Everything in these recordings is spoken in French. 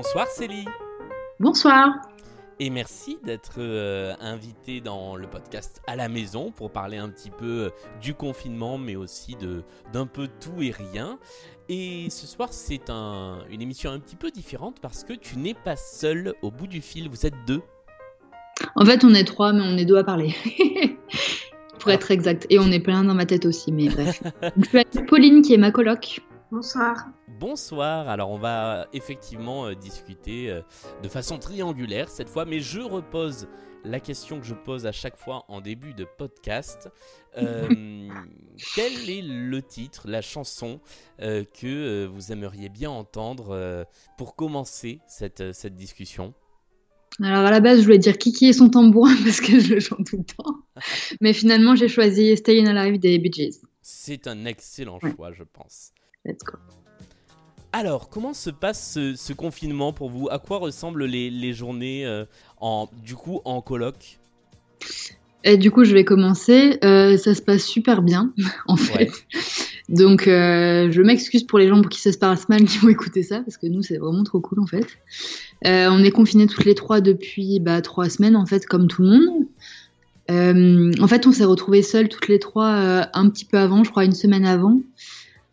Bonsoir Célie. Bonsoir. Et merci d'être euh, invité dans le podcast à la maison pour parler un petit peu euh, du confinement, mais aussi de d'un peu tout et rien. Et ce soir, c'est un, une émission un petit peu différente parce que tu n'es pas seul au bout du fil, vous êtes deux. En fait, on est trois, mais on est deux à parler. pour être exact. Et on est plein dans ma tête aussi, mais bref. Je suis avec Pauline qui est ma coloc. Bonsoir. Bonsoir, alors on va effectivement euh, discuter euh, de façon triangulaire cette fois, mais je repose la question que je pose à chaque fois en début de podcast. Euh, quel est le titre, la chanson que vous aimeriez bien entendre pour commencer cette, cette discussion? Alors à la base, je voulais dire Kiki et son tambourin parce que je le chante tout le temps. Mais finalement, j'ai choisi Stay in Alive des Bee Gees. C'est un excellent choix, je pense. Let's go. Alors, comment se passe ce, confinement pour vous? À quoi ressemblent les, journées euh, en, du coup en coloc? Et du coup, je vais commencer. Euh, ça se passe super bien, en fait. Donc, euh, je m'excuse pour les gens pour qui ça se passe mal qui vont écouter ça, parce que nous, c'est vraiment trop cool, en fait. on est confinés toutes les trois depuis bah, trois semaines, en fait, comme tout le monde. en fait, on s'est retrouvés seuls toutes les trois un petit peu avant, je crois une semaine avant.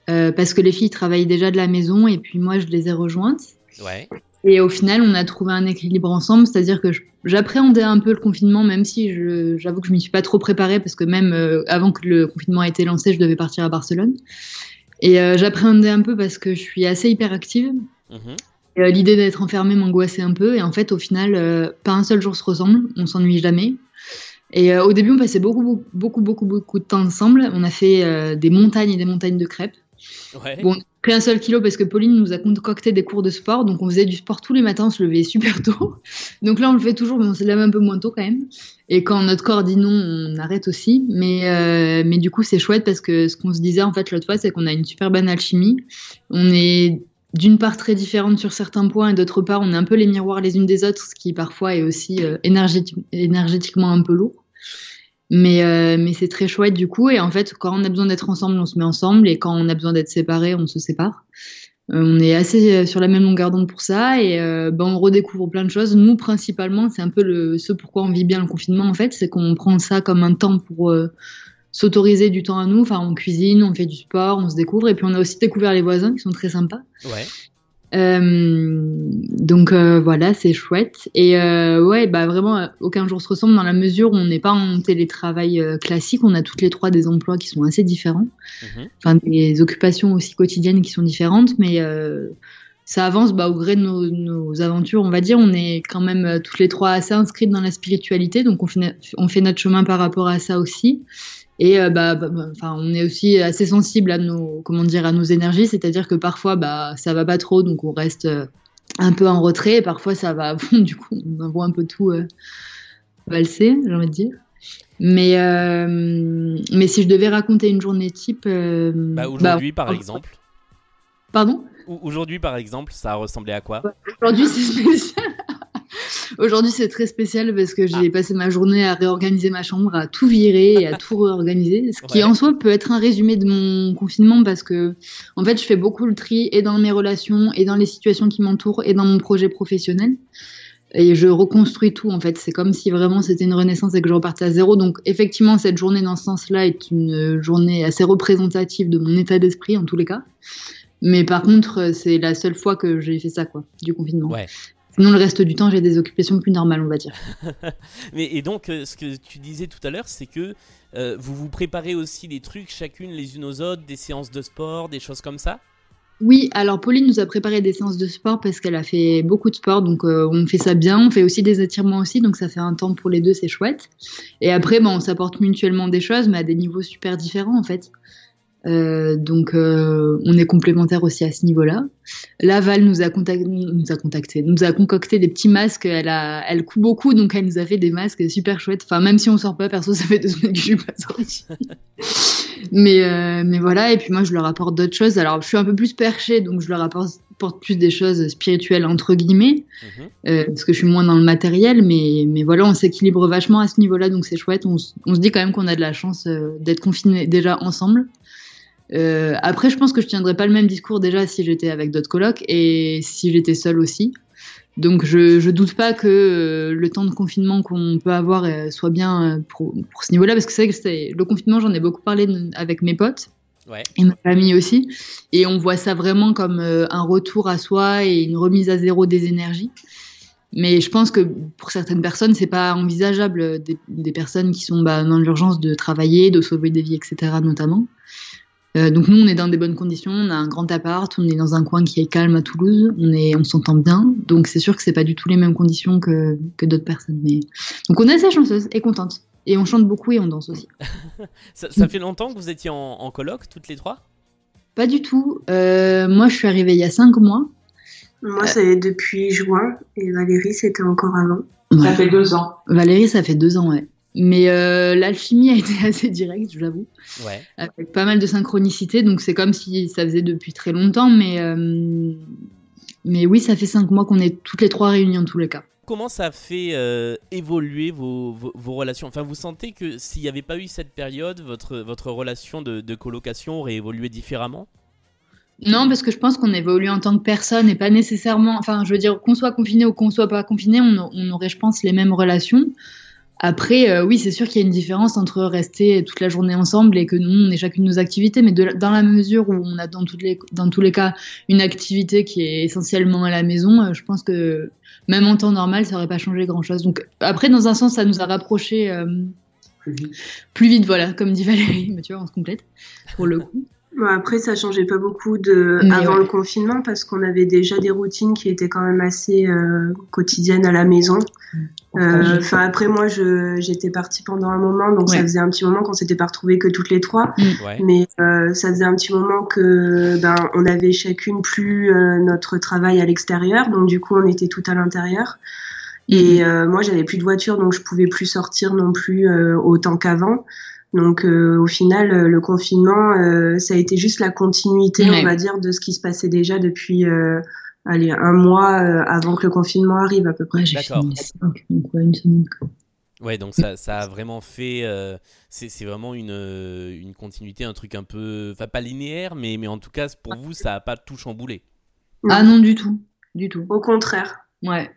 Euh, parce que les filles travaillaient déjà de la maison et puis moi je les ai rejointes. Ouais. Et au final, on a trouvé un équilibre ensemble, c'est-à-dire que j'appréhendais un peu le confinement, même si j'avoue que je m'y suis pas trop préparée parce que même euh, avant que le confinement ait été lancé, je devais partir à Barcelone. Et euh, j'appréhendais un peu parce que je suis assez hyperactive. Mmh. L'idée d'être enfermée m'angoissait un peu et en fait, au final, pas un seul jour se ressemble, on s'ennuie jamais. Et au début, on passait beaucoup, beaucoup, beaucoup, beaucoup de temps ensemble. On a fait des montagnes et des montagnes de crêpes. Ouais. Bon, un seul kilo parce que Pauline nous a concocté des cours de sport, donc on faisait du sport tous les matins, on se levait super tôt. Donc là, on le fait toujours, mais on se lève un peu moins tôt quand même. Et quand notre corps dit non, on arrête aussi. Mais, euh, mais du coup, c'est chouette parce que ce qu'on se disait en fait l'autre fois, c'est qu'on a une super bonne alchimie. On est d'une part très différente sur certains points et d'autre part, on est un peu les miroirs les unes des autres, ce qui parfois est aussi euh, énergétiquement un peu lourd. Mais, euh, mais c'est très chouette du coup. Et en fait, quand on a besoin d'être ensemble, on se met ensemble. Et quand on a besoin d'être séparés, on se sépare. Euh, on est assez euh, sur la même longueur d'onde pour ça. Et ben, on redécouvre plein de choses. Nous, principalement, c'est un peu le, ce pourquoi on vit bien le confinement, en fait. C'est qu'on prend ça comme un temps pour s'autoriser du temps à nous. Enfin, on cuisine, on fait du sport, on se découvre. Et puis, on a aussi découvert les voisins qui sont très sympas. Euh, donc euh, voilà, c'est chouette. Et euh, ouais, bah vraiment, aucun jour se ressemble dans la mesure où on n'est pas en télétravail classique. On a toutes les trois des emplois qui sont assez différents, mhm. enfin des occupations aussi quotidiennes qui sont différentes, mais ça avance bah, au gré de nos, aventures, on va dire. On est quand même toutes les trois assez inscrites dans la spiritualité, donc on fait, on fait notre chemin par rapport à ça aussi. Et euh, bah, bah, bah, enfin, on est aussi assez sensible à nos, comment dire, à nos énergies, c'est-à-dire que parfois, bah, ça va pas trop, donc on reste euh, un peu en retrait, et parfois ça va du coup, on envoie un peu tout euh, valser, j'ai envie de dire. Mais, mais si je devais raconter une journée type. Bah, aujourd'hui, par exemple. Pardon? Aujourd'hui, par exemple, ça a ressemblé à quoi? Aujourd'hui, c'est spécial. Aujourd'hui, c'est très spécial parce que j'ai ah. passé ma journée à réorganiser ma chambre, à tout virer et à tout réorganiser. Ce qui, en soi, peut être un résumé de mon confinement parce que, en fait, je fais beaucoup le tri et dans mes relations et dans les situations qui m'entourent et dans mon projet professionnel. Et je reconstruis tout, en fait. C'est comme si vraiment c'était une renaissance et que je repartais à zéro. Donc, effectivement, cette journée, dans ce sens-là, est une journée assez représentative de mon état d'esprit, en tous les cas. Mais par contre, c'est la seule fois que j'ai fait ça, quoi, du confinement. Ouais. Sinon, le reste du temps, j'ai des occupations plus normales, on va dire. Mais, et donc, euh, ce que tu disais tout à l'heure, c'est que euh, vous vous préparez aussi des trucs chacune les unes aux autres, des séances de sport, des choses comme ça? Oui, alors Pauline nous a préparé des séances de sport parce qu'elle a fait beaucoup de sport, donc euh, on fait ça bien. On fait aussi des étirements aussi, donc ça fait un temps pour les deux, c'est chouette. Et après, bon, on s'apporte mutuellement des choses, mais à des niveaux super différents en fait. Euh, donc euh, on est complémentaires aussi à ce niveau-là. Laval nous a, contacté, nous a contacté, nous a concocté des petits masques. Elle a, elle coud beaucoup, donc elle nous a fait des masques super chouettes. Enfin, même si on sort pas, perso, ça fait deux semaines que je suis pas sortie. mais, euh, mais voilà. Et puis moi, je leur apporte d'autres choses. Alors, je suis un peu plus perchée, donc je leur apporte, plus des choses spirituelles entre guillemets, mhm. parce que je suis moins dans le matériel. Mais, mais voilà, on s'équilibre vachement à ce niveau-là, donc c'est chouette. On, on, se dit quand même qu'on a de la chance d'être confinés déjà ensemble. Euh, après, je pense que je tiendrais pas le même discours déjà si j'étais avec d'autres colocs et si j'étais seule aussi. Donc je, je doute pas que euh, le temps de confinement qu'on peut avoir euh, soit bien pour, pour ce niveau-là, parce que c'est vrai que c'est le confinement, j'en ai beaucoup parlé avec mes potes Ouais. et ma famille aussi, et on voit ça vraiment comme euh, un retour à soi et une remise à zéro des énergies. Mais je pense que pour certaines personnes, c'est pas envisageable des, des personnes qui sont bah, dans l'urgence de travailler, de sauver des vies, etc. notamment. Euh, donc nous, on est dans des bonnes conditions, on a un grand appart, on est dans un coin qui est calme à Toulouse, on est, on s'entend bien. Donc c'est sûr que c'est pas du tout les mêmes conditions que, que d'autres personnes. Mais donc on est assez chanceuse et contente. Et on chante beaucoup et on danse aussi. Ça, ça fait longtemps que vous étiez en, en coloc, toutes les trois? Pas du tout. Euh, moi, je suis arrivée il y a cinq mois. Moi, c'est depuis juin et Valérie, c'était encore avant. Ouais. Ça fait deux ans. Valérie, ça fait deux ans, ouais. Mais euh, l'alchimie a été assez directe, j'avoue, Ouais. avec pas mal de synchronicité. Donc c'est comme si ça faisait depuis très longtemps, mais euh, mais oui, ça fait cinq mois qu'on est toutes les trois réunies en tous les cas. Comment ça fait euh, évoluer vos, vos, vos relations? Enfin, vous sentez que s'il n'y avait pas eu cette période, votre, votre relation de, de colocation aurait évolué différemment? Non, parce que je pense qu'on évolue en tant que personne et pas nécessairement. Enfin, je veux dire, qu'on soit confiné ou qu'on soit pas confiné, on, on aurait, je pense, les mêmes relations. Après, euh, oui, c'est sûr qu'il y a une différence entre rester toute la journée ensemble et que nous, on ait chacune nos activités, mais de, dans la mesure où on a dans, toutes les, dans tous les cas une activité qui est essentiellement à la maison, euh, je pense que même en temps normal, ça aurait pas changé grand-chose. Donc après, dans un sens, ça nous a rapprochés euh, Plus vite. plus vite, voilà, comme dit Valérie, mais tu vois, on se complète pour le coup. Bon, après, ça changeait pas beaucoup de Mais avant ouais. le confinement parce qu'on avait déjà des routines qui étaient quand même assez euh, quotidiennes à la maison. Euh, Enfin, après, moi, je j'étais partie pendant un moment, donc Ouais. ça faisait un petit moment qu'on s'était pas retrouvés que toutes les trois. Ouais. Mais euh, ça faisait un petit moment que ben on avait chacune plus euh, notre travail à l'extérieur, donc du coup on était toutes à l'intérieur. Et euh, moi j'avais plus de voiture, donc je pouvais plus sortir non plus euh, autant qu'avant. Donc euh, au final le confinement euh, ça a été juste la continuité Ouais. on va dire de ce qui se passait déjà depuis euh, allez un mois euh, avant que le confinement arrive à peu près. J'ai D'accord. fini donc ouais, une semaine. quoi. Ouais, donc ça, ça a vraiment fait. euh, c'est c'est vraiment une, euh, une continuité, un truc un peu. Enfin, pas linéaire, mais, mais en tout cas, pour vous, ça a pas tout chamboulé. Ah non, du tout, du tout. Au contraire. Ouais.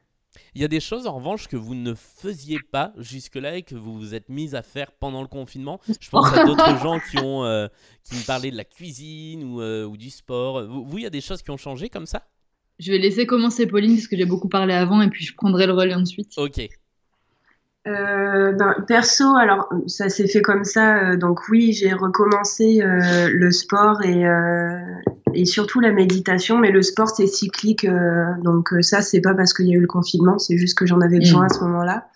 Il y a des choses en revanche que vous ne faisiez pas jusque-là et que vous vous êtes mis à faire pendant le confinement. Je pense à d'autres gens qui ont euh, qui me parlaient de la cuisine ou, euh, ou du sport. Vous, vous, il y a des choses qui ont changé comme ça? Je vais laisser commencer Pauline parce que j'ai beaucoup parlé avant et puis je prendrai le relais ensuite. Ok. Euh, ben, perso, alors ça s'est fait comme ça. euh, donc oui, j'ai recommencé euh, le sport et, euh, et surtout la méditation, mais le sport c'est cyclique. euh, donc ça, c'est pas parce qu'il y a eu le confinement, c'est juste que j'en avais besoin à ce moment-là.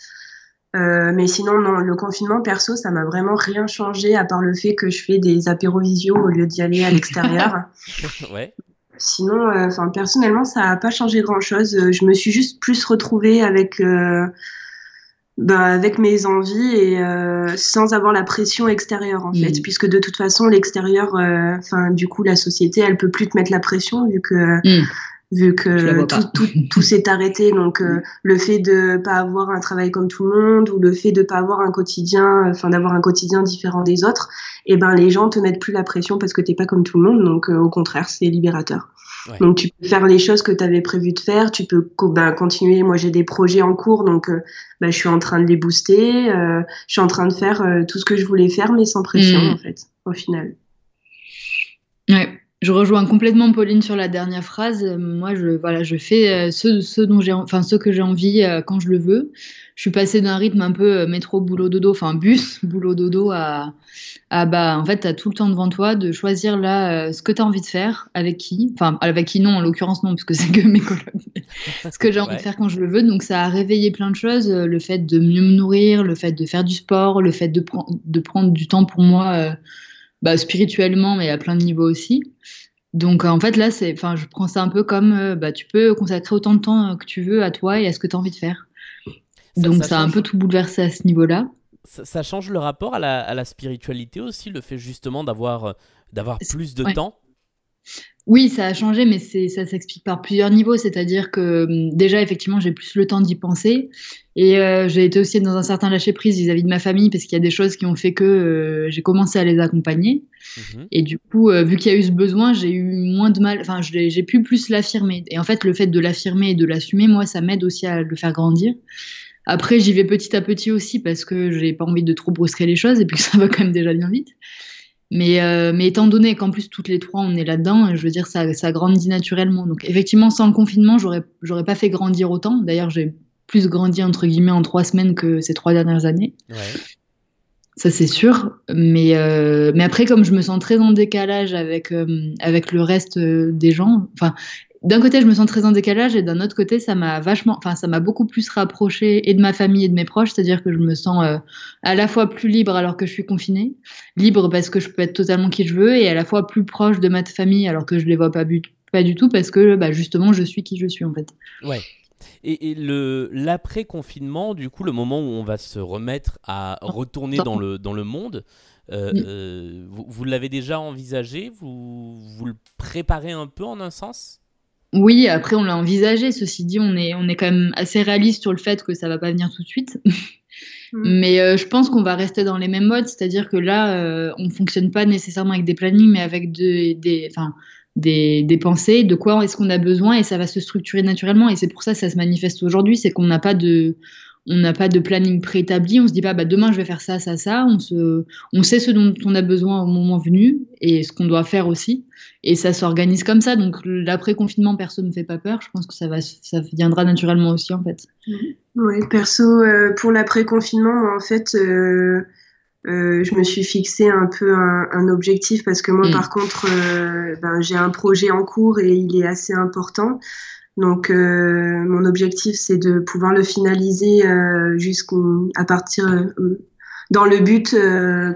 Euh, mais sinon, non, le confinement perso, ça m'a vraiment rien changé à part le fait que je fais des apéros visio au lieu d'y aller à l'extérieur. ouais. Sinon, euh, enfin personnellement, ça n'a pas changé grand-chose. Euh, Je me suis juste plus retrouvée avec, euh, bah, avec mes envies et euh, sans avoir la pression extérieure en Mm. fait, puisque de toute façon, l'extérieur, euh, enfin du coup, la société, elle peut plus te mettre la pression vu que Mm. Vu que tout, tout, tout s'est arrêté. Donc euh, le fait de pas avoir un travail comme tout le monde ou le fait de pas avoir un quotidien, enfin d'avoir un quotidien différent des autres, et ben les gens te mettent plus la pression parce que t'es pas comme tout le monde. Donc euh, au contraire, c'est libérateur. Ouais. Donc tu peux faire les choses que tu avais prévu de faire, tu peux bah, continuer. Moi j'ai des projets en cours, donc euh, bah, je suis en train de les booster. je suis en train de faire tout ce que je voulais faire, mais sans pression Mm. en fait, au final. Ouais. Je rejoins complètement Pauline sur la dernière phrase. Moi, je, voilà, je fais euh, ce, ce dont j'ai, en- enfin, ce que j'ai envie euh, quand je le veux. Je suis passée d'un rythme un peu euh, métro, boulot, dodo, enfin bus, boulot, dodo à, à bah, en fait, tu as tout le temps devant toi de choisir là ce que tu as envie de faire, avec qui. Enfin, avec qui non, en l'occurrence non, parce que c'est que mes collègues. ce que j'ai envie Ouais. de faire quand je le veux. Donc, ça a réveillé plein de choses. Le fait de mieux me nourrir, le fait de faire du sport, le fait de, de prendre du temps pour moi. euh, bah, spirituellement, mais à plein de niveaux aussi. Donc, en fait, là, c'est, enfin, je prends ça un peu comme, euh, bah, tu peux consacrer autant de temps euh, que tu veux à toi et à ce que tu as envie de faire. Ça- Donc, ça ça, a un peu tout bouleversé à ce niveau-là. Ça, ça change le rapport à la, à la spiritualité aussi, le fait justement d'avoir euh, d'avoir plus de ouais. temps Oui, ça a changé, mais ça s'explique par plusieurs niveaux. C'est-à-dire que hum, déjà, effectivement, j'ai plus le temps d'y penser. Et euh, j'ai été aussi dans un certain lâcher-prise vis-à-vis de ma famille, parce qu'il y a des choses qui ont fait que euh, j'ai commencé à les accompagner. Mhm. Et du coup, euh, vu qu'il y a eu ce besoin, j'ai eu moins de mal, enfin, j'ai pu plus l'affirmer. Et en fait, le fait de l'affirmer et de l'assumer, moi, ça m'aide aussi à le faire grandir. Après, j'y vais petit à petit aussi, parce que j'ai pas envie de trop brusquer les choses, et puis que ça va quand même déjà bien vite. Mais, euh, mais étant donné qu'en plus toutes les trois on est là-dedans, je veux dire ça, ça grandit naturellement. Donc effectivement sans le confinement j'aurais j'aurais pas fait grandir autant. D'ailleurs j'ai plus grandi entre guillemets en trois semaines que ces trois dernières années. Ouais. Ça c'est sûr. Mais euh, mais après comme je me sens très en décalage avec euh, avec le reste des gens, enfin d'un côté, je me sens très en décalage et d'un autre côté, ça m'a vachement, enfin, ça m'a beaucoup plus rapproché et de ma famille et de mes proches, c'est-à-dire que je me sens euh, à la fois plus libre alors que je suis confinée, libre parce que je peux être totalement qui je veux et à la fois plus proche de ma famille alors que je les vois pas, pas du tout parce que bah, justement, je suis qui je suis en fait. Ouais. Et, le l'après confinement, du coup, le moment où on va se remettre à retourner dans le dans le monde. Euh, euh, vous, vous l'avez déjà envisagé? Vous, vous le préparez un peu en un sens? Oui, après on l'a envisagé. Ceci dit, on est, on est quand même assez réaliste sur le fait que ça va pas venir tout de suite. Mm. Mais euh, je pense qu'on va rester dans les mêmes modes, c'est-à-dire que là, euh, on ne fonctionne pas nécessairement avec des plannings, mais avec des, enfin, des, des, pensées, de quoi est-ce qu'on a besoin, et ça va se structurer naturellement. Et c'est pour ça que ça se manifeste aujourd'hui, c'est qu'on n'a pas de, on n'a pas de planning préétabli, on se dit pas bah, demain je vais faire ça, ça, ça, on, se, on sait ce dont on a besoin au moment venu et ce qu'on doit faire aussi, et ça s'organise comme ça. Donc l'après-confinement, personne ne fait pas peur, je pense que ça, va, ça viendra naturellement aussi en fait. Oui, perso, euh, pour l'après-confinement, en fait, euh, euh, je me suis fixé un peu un, objectif parce que moi, mm. par contre, ben, j'ai un projet en cours et il est assez important. Donc, euh, mon objectif, c'est de pouvoir le finaliser euh, jusqu'à partir euh, dans le but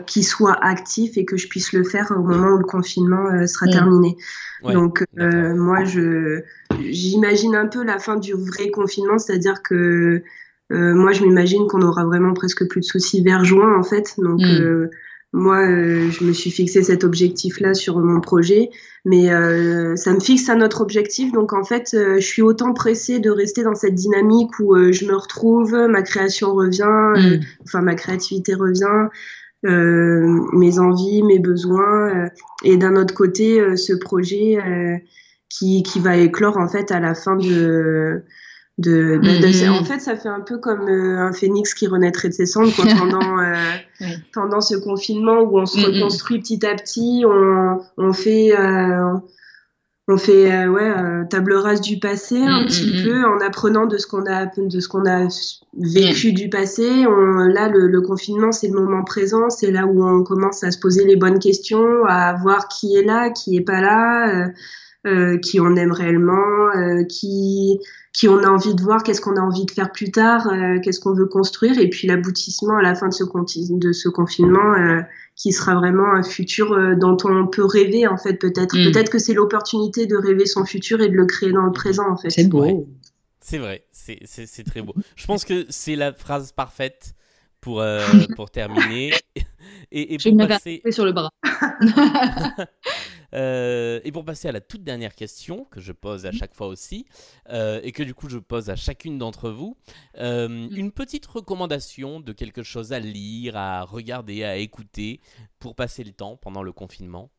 qu'il soit actif et que je puisse le faire au moment où le confinement sera mm. terminé. Donc, moi, je j'imagine un peu la fin du vrai confinement, c'est-à-dire que moi, je m'imagine qu'on aura vraiment presque plus de soucis vers juin, en fait. Donc, mm. Moi, euh, je me suis fixé cet objectif-là sur mon projet, mais euh, ça me fixe un autre objectif. Donc, en fait, euh, je suis autant pressée de rester dans cette dynamique où je me retrouve, ma création revient, mm. enfin, ma créativité revient, mes envies, mes besoins, et d'un autre côté, ce projet qui, qui va éclore, en fait, à la fin de de, bah, mm-hmm. en fait, ça fait un peu comme euh, un phénix qui renaîtrait de ses cendres pendant, euh, pendant ce confinement où on se mm-hmm. reconstruit petit à petit, on, on fait, euh, on fait ouais, table rase du passé un mm-hmm. petit peu en apprenant de ce qu'on a, de ce qu'on a vécu du passé. On, là, le, le confinement, c'est le moment présent, c'est là où on commence à se poser les bonnes questions, à voir qui est là, qui est pas là, qui on aime réellement, qui qui on a envie de voir, qu'est-ce qu'on a envie de faire plus tard, euh, qu'est-ce qu'on veut construire, et puis l'aboutissement à la fin de ce, de ce confinement euh, qui sera vraiment un futur euh, dont on peut rêver en fait peut-être. Mm. Peut-être que c'est l'opportunité de rêver son futur et de le créer dans le présent en fait. C'est beau. C'est vrai, c'est très beau. Je pense que c'est la phrase parfaite pour, pour terminer. Et, et pour passer... sur le bras. Euh, et pour passer à la toute dernière question que je pose à chaque fois aussi, euh, et que du coup je pose à chacune d'entre vous, euh, mm. une petite recommandation de quelque chose à lire, à regarder, à écouter pour passer le temps pendant le confinement.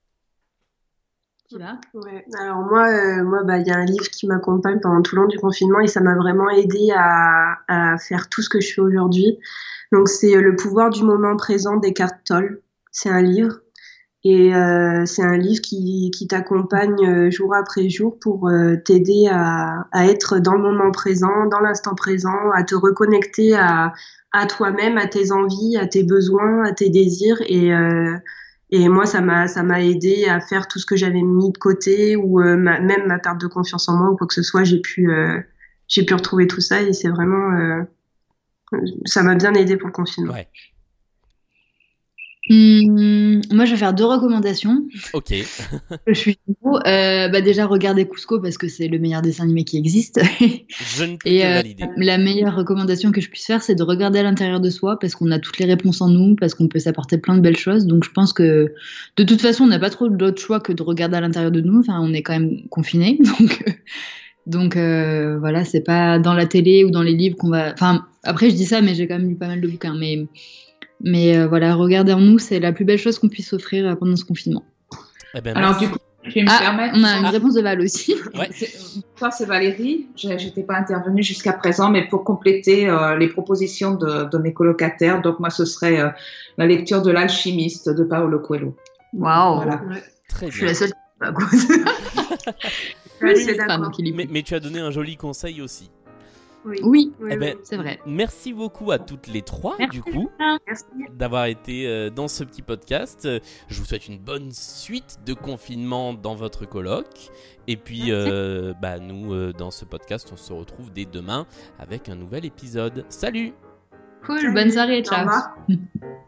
Ouais. Alors moi, moi, bah, il y a un livre qui m'accompagne pendant tout le long du confinement et ça m'a vraiment aidé à, à, faire tout ce que je fais aujourd'hui. Donc c'est Le pouvoir du moment présent d'Eckhart Tolle. C'est un livre et euh, c'est un livre qui, qui t'accompagne euh, jour après jour pour euh, t'aider à, à, être dans le moment présent, dans l'instant présent, à te reconnecter à, à toi-même, à tes envies, à tes besoins, à tes désirs. Et, euh, et moi, ça m'a ça m'a aidé à faire tout ce que j'avais mis de côté ou ma, même ma perte de confiance en moi ou quoi que ce soit. J'ai pu j'ai pu retrouver tout ça et c'est vraiment ça m'a bien aidé pour le confinement. Ouais. Mmh moi, je vais faire deux recommandations. Ok. Je suis euh, bah déjà regarder Cusco parce que c'est le meilleur dessin animé qui existe. Je ne peux Et euh, la meilleure recommandation que je puisse faire, c'est de regarder à l'intérieur de soi parce qu'on a toutes les réponses en nous, parce qu'on peut s'apporter plein de belles choses. Donc je pense que de toute façon, on n'a pas trop d'autre choix que de regarder à l'intérieur de nous. Enfin, on est quand même confinés, donc euh, donc euh, voilà, c'est pas dans la télé ou dans les livres qu'on va. Enfin, après je dis ça, mais j'ai quand même lu pas mal de bouquins. Mais mais euh, voilà, regarder en nous, c'est la plus belle chose qu'on puisse offrir euh, pendant ce confinement. Eh ben, Alors, merci. du coup, je vais me Ah, permettre. on a une réponse de Val aussi. Ouais. C'est- Toi, c'est Valérie. Je n'étais pas intervenue jusqu'à présent, mais pour compléter euh, les propositions de, de mes colocataires, donc moi, ce serait euh, la lecture de L'Alchimiste de Paolo Coelho. Waouh. Voilà. Très Je suis bien. la seule. qui pas Oui, Mais, mais tu as donné un joli conseil aussi. Oui. Oui, Oui, Eh ben, oui. c'est vrai. Merci beaucoup à toutes les trois, Merci. du coup, d'avoir été euh, dans ce petit podcast. Je vous souhaite une bonne suite de confinement dans votre colloque. Et puis, euh, bah, nous, euh, dans ce podcast, on se retrouve dès demain avec un nouvel épisode. Salut Cool, bonne soirée, Au ciao. revoir.